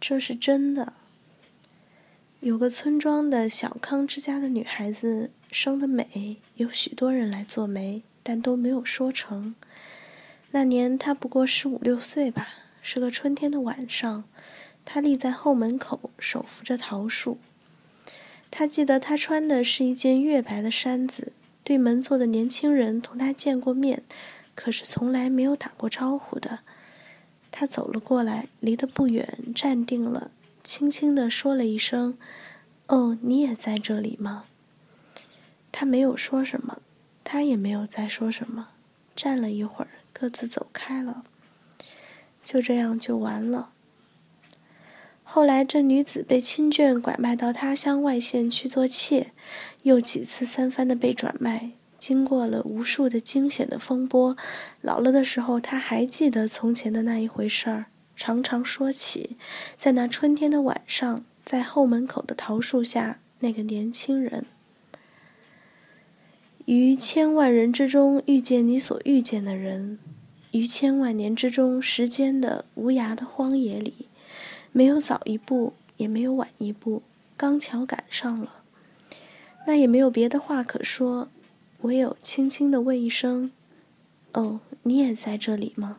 这是真的。有个村庄的小康之家的女孩子生得美，有许多人来做媒，但都没有说成。那年她不过十五六岁吧，是个春天的晚上，她立在后门口，手扶着桃树。她记得她穿的是一件月白的衫子，对门坐的年轻人同她见过面，可是从来没有打过招呼的。他走了过来，离得不远，站定了。轻轻地说了一声：“哦，你也在这里吗？”他没有说什么，他也没有再说什么。站了一会儿，各自走开了。就这样就完了。后来，这女子被亲眷拐卖到他乡外县去做妾，又几次三番的被转卖，经过了无数的惊险的风波。老了的时候，他还记得从前的那一回事儿。常常说起，在那春天的晚上，在后门口的桃树下，那个年轻人，于千万人之中遇见你所遇见的人，于千万年之中时间的无涯的荒野里，没有早一步，也没有晚一步，刚巧赶上了。那也没有别的话可说，唯有轻轻的问一声：“哦，你也在这里吗？”